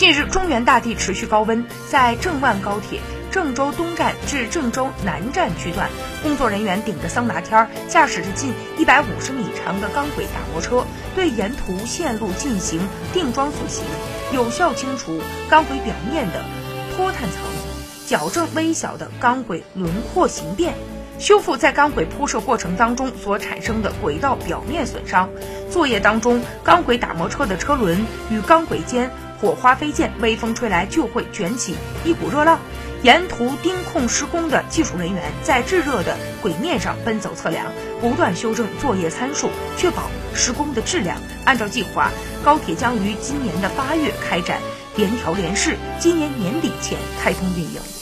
近日，中原大地持续高温，在郑万高铁郑州东站至郑州南站区段，工作人员顶着桑拿天儿，驾驶着近一百五十米长的钢轨打磨车，对沿途线路进行定桩塑形，有效清除钢轨表面的脱碳层，矫正微小的钢轨轮廓形变。修复在钢轨铺设过程当中所产生的轨道表面损伤。作业当中，钢轨打磨车的车轮与钢轨间火花飞溅，微风吹来就会卷起一股热浪。沿途盯控施工的技术人员在炙热的轨面上奔走测量，不断修正作业参数，确保施工的质量。按照计划，高铁将于今年的八月开展联调联试，今年年底前开通运营。